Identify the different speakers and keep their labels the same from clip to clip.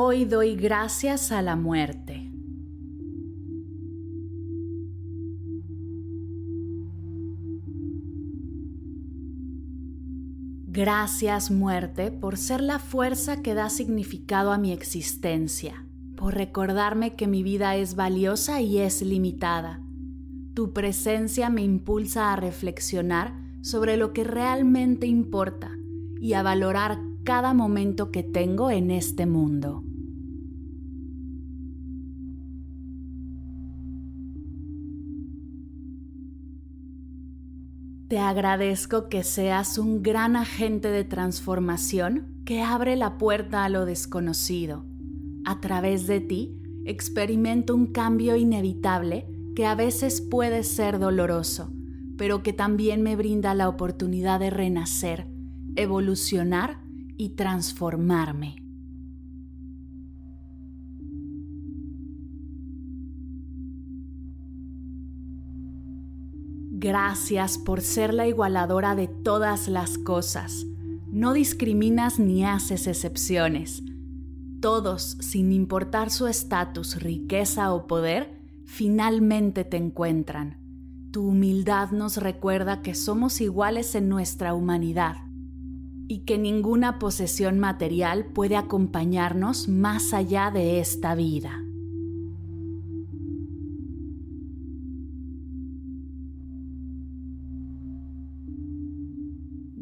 Speaker 1: Hoy doy gracias a la muerte. Gracias muerte por ser la fuerza que da significado a mi existencia, por recordarme que mi vida es valiosa y es limitada. Tu presencia me impulsa a reflexionar sobre lo que realmente importa y a valorar cada momento que tengo en este mundo. Te agradezco que seas un gran agente de transformación que abre la puerta a lo desconocido. A través de ti experimento un cambio inevitable que a veces puede ser doloroso, pero que también me brinda la oportunidad de renacer, evolucionar y transformarme. Gracias por ser la igualadora de todas las cosas. No discriminas ni haces excepciones. Todos, sin importar su estatus, riqueza o poder, finalmente te encuentran. Tu humildad nos recuerda que somos iguales en nuestra humanidad y que ninguna posesión material puede acompañarnos más allá de esta vida.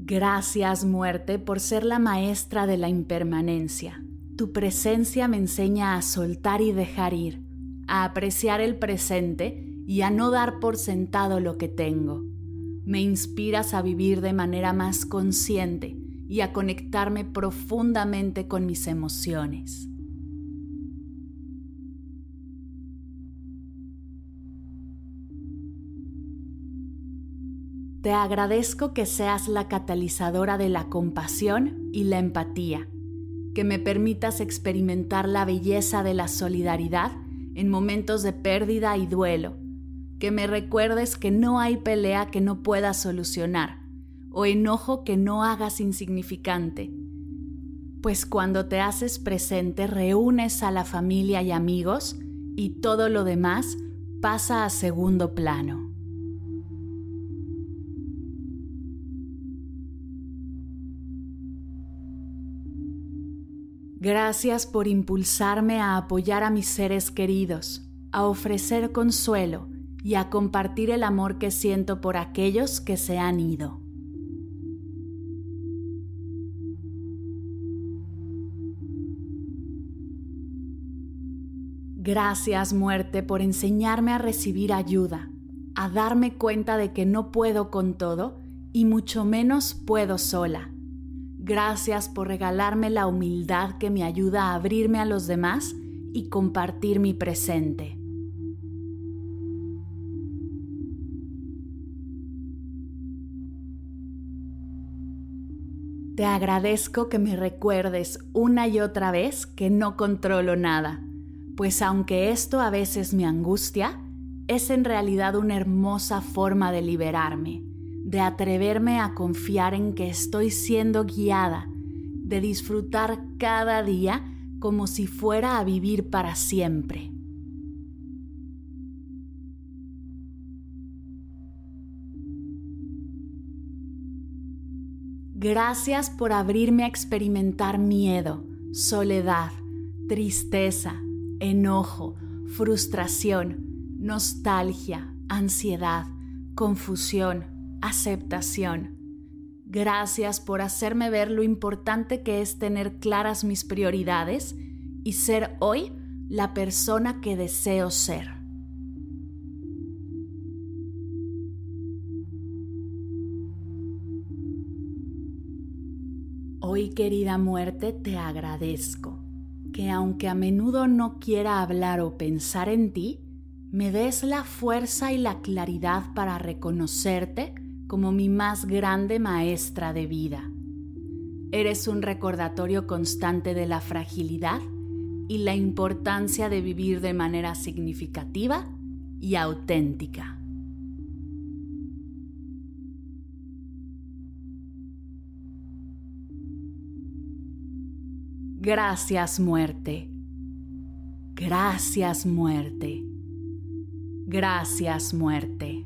Speaker 1: Gracias muerte por ser la maestra de la impermanencia. Tu presencia me enseña a soltar y dejar ir, a apreciar el presente y a no dar por sentado lo que tengo. Me inspiras a vivir de manera más consciente y a conectarme profundamente con mis emociones. Te agradezco que seas la catalizadora de la compasión y la empatía, que me permitas experimentar la belleza de la solidaridad en momentos de pérdida y duelo, que me recuerdes que no hay pelea que no pueda solucionar o enojo que no hagas insignificante, pues cuando te haces presente reúnes a la familia y amigos y todo lo demás pasa a segundo plano. Gracias por impulsarme a apoyar a mis seres queridos, a ofrecer consuelo y a compartir el amor que siento por aquellos que se han ido. Gracias muerte por enseñarme a recibir ayuda, a darme cuenta de que no puedo con todo y mucho menos puedo sola Gracias por regalarme la humildad que me ayuda a abrirme a los demás y compartir mi presente. Te agradezco que me recuerdes una y otra vez que no controlo nada, pues aunque esto a veces me angustia, es en realidad una hermosa forma de liberarme de atreverme a confiar en que estoy siendo guiada, de disfrutar cada día como si fuera a vivir para siempre. Gracias por abrirme a experimentar miedo, soledad, tristeza, enojo, frustración, nostalgia, ansiedad, confusión, aceptación. Gracias por hacerme ver lo importante que es tener claras mis prioridades y ser hoy la persona que deseo ser. Hoy, querida muerte, te agradezco que aunque a menudo no quiera hablar o pensar en ti, me des la fuerza y la claridad para reconocerte como mi más grande maestra de vida. Eres un recordatorio constante de la fragilidad y la importancia de vivir de manera significativa y auténtica. Gracias muerte. Gracias muerte. Gracias muerte.